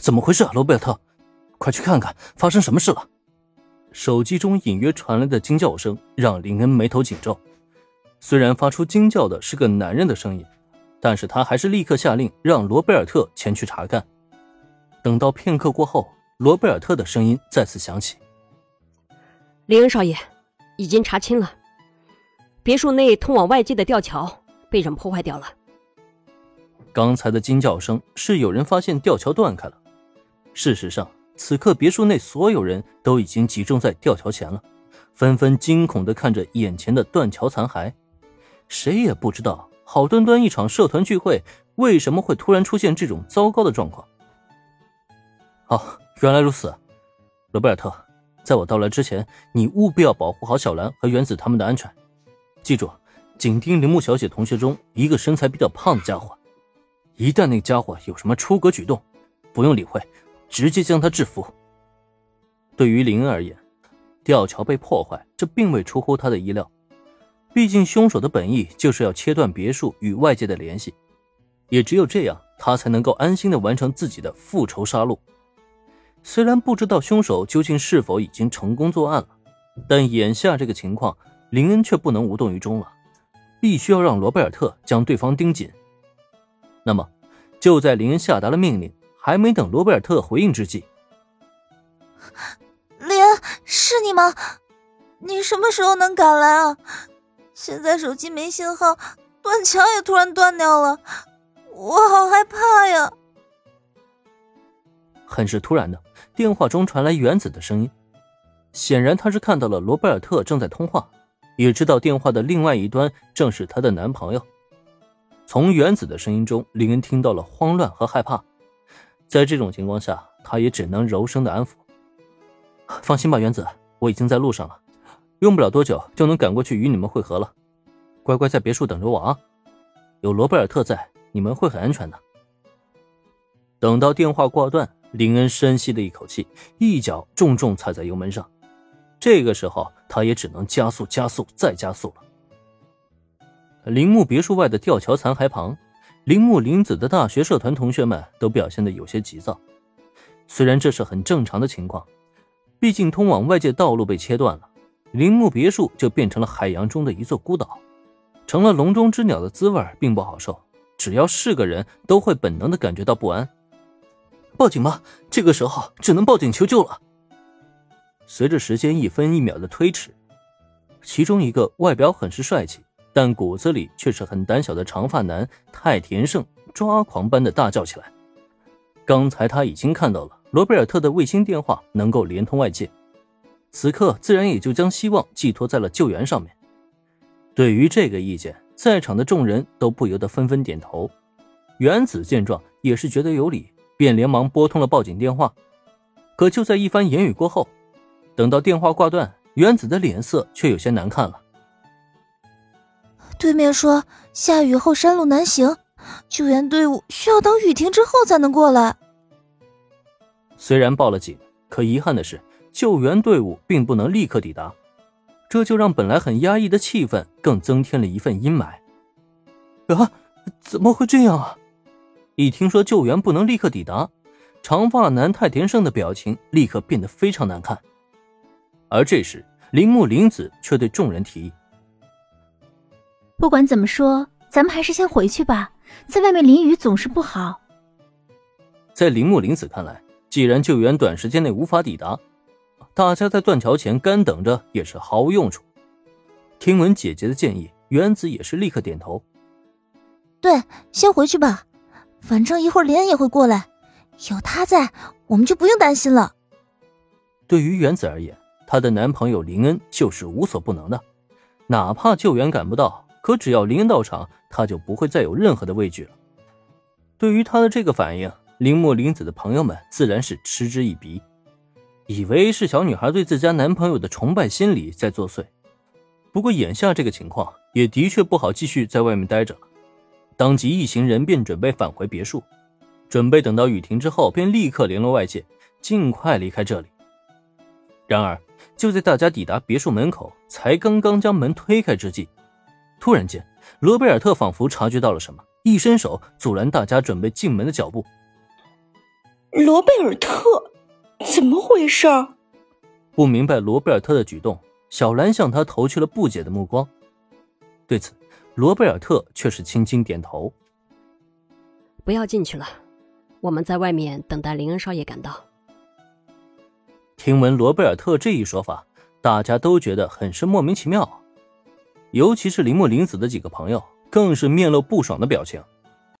怎么回事啊，罗贝尔特？快去看看，发生什么事了？手机中隐约传来的惊叫声让林恩眉头紧皱。虽然发出惊叫的是个男人的声音，但是他还是立刻下令让罗贝尔特前去查看。等到片刻过后，罗贝尔特的声音再次响起：“林恩少爷，已经查清了，别墅内通往外界的吊桥被人破坏掉了。刚才的惊叫声是有人发现吊桥断开了。事实上。”此刻，别墅内所有人都已经集中在吊桥前了，纷纷惊恐地看着眼前的断桥残骸。谁也不知道，好端端一场社团聚会，为什么会突然出现这种糟糕的状况？哦，原来如此，罗贝尔特，在我到来之前，你务必要保护好小兰和原子他们的安全。记住，紧盯铃木小姐同学中一个身材比较胖的家伙，一旦那家伙有什么出格举动，不用理会。直接将他制服。对于林恩而言，吊桥被破坏，这并未出乎他的意料。毕竟凶手的本意就是要切断别墅与外界的联系，也只有这样，他才能够安心的完成自己的复仇杀戮。虽然不知道凶手究竟是否已经成功作案了，但眼下这个情况，林恩却不能无动于衷了，必须要让罗贝尔特将对方盯紧。那么，就在林恩下达了命令。还没等罗贝尔特回应之际，林恩，是你吗？你什么时候能赶来啊？现在手机没信号，断桥也突然断掉了，我好害怕呀！很是突然的，电话中传来原子的声音，显然他是看到了罗贝尔特正在通话，也知道电话的另外一端正是她的男朋友。从原子的声音中，林恩听到了慌乱和害怕。在这种情况下，他也只能柔声的安抚：“放心吧，原子，我已经在路上了，用不了多久就能赶过去与你们会合了。乖乖在别墅等着我啊！有罗贝尔特在，你们会很安全的。”等到电话挂断，林恩深吸了一口气，一脚重重踩在油门上。这个时候，他也只能加速、加速再加速了。铃木别墅外的吊桥残骸旁。铃木林子的大学社团同学们都表现得有些急躁，虽然这是很正常的情况，毕竟通往外界道路被切断了，铃木别墅就变成了海洋中的一座孤岛，成了笼中之鸟的滋味并不好受。只要是个人都会本能的感觉到不安。报警吗？这个时候只能报警求救了。随着时间一分一秒的推迟，其中一个外表很是帅气。但骨子里却是很胆小的长发男太田胜抓狂般的大叫起来。刚才他已经看到了罗贝尔特的卫星电话能够连通外界，此刻自然也就将希望寄托在了救援上面。对于这个意见，在场的众人都不由得纷纷点头。原子见状也是觉得有理，便连忙拨通了报警电话。可就在一番言语过后，等到电话挂断，原子的脸色却有些难看了。对面说下雨后山路难行，救援队伍需要等雨停之后才能过来。虽然报了警，可遗憾的是，救援队伍并不能立刻抵达，这就让本来很压抑的气氛更增添了一份阴霾。啊，怎么会这样啊？一听说救援不能立刻抵达，长发男太田胜的表情立刻变得非常难看。而这时，铃木玲子却对众人提议。不管怎么说，咱们还是先回去吧，在外面淋雨总是不好。在铃木林子看来，既然救援短时间内无法抵达，大家在断桥前干等着也是毫无用处。听闻姐姐的建议，原子也是立刻点头。对，先回去吧，反正一会儿莲也会过来，有她在，我们就不用担心了。对于原子而言，她的男朋友林恩就是无所不能的，哪怕救援赶不到。可只要林恩到场，他就不会再有任何的畏惧了。对于他的这个反应，铃木林子的朋友们自然是嗤之以鼻，以为是小女孩对自家男朋友的崇拜心理在作祟。不过眼下这个情况也的确不好继续在外面待着了，当即一行人便准备返回别墅，准备等到雨停之后便立刻联络外界，尽快离开这里。然而就在大家抵达别墅门口，才刚刚将门推开之际。突然间，罗贝尔特仿佛察觉到了什么，一伸手阻拦大家准备进门的脚步。罗贝尔特，怎么回事？不明白罗贝尔特的举动，小兰向他投去了不解的目光。对此，罗贝尔特却是轻轻点头：“不要进去了，我们在外面等待林恩少爷赶到。”听闻罗贝尔特这一说法，大家都觉得很是莫名其妙，尤其是林木林子的几个朋友，更是面露不爽的表情。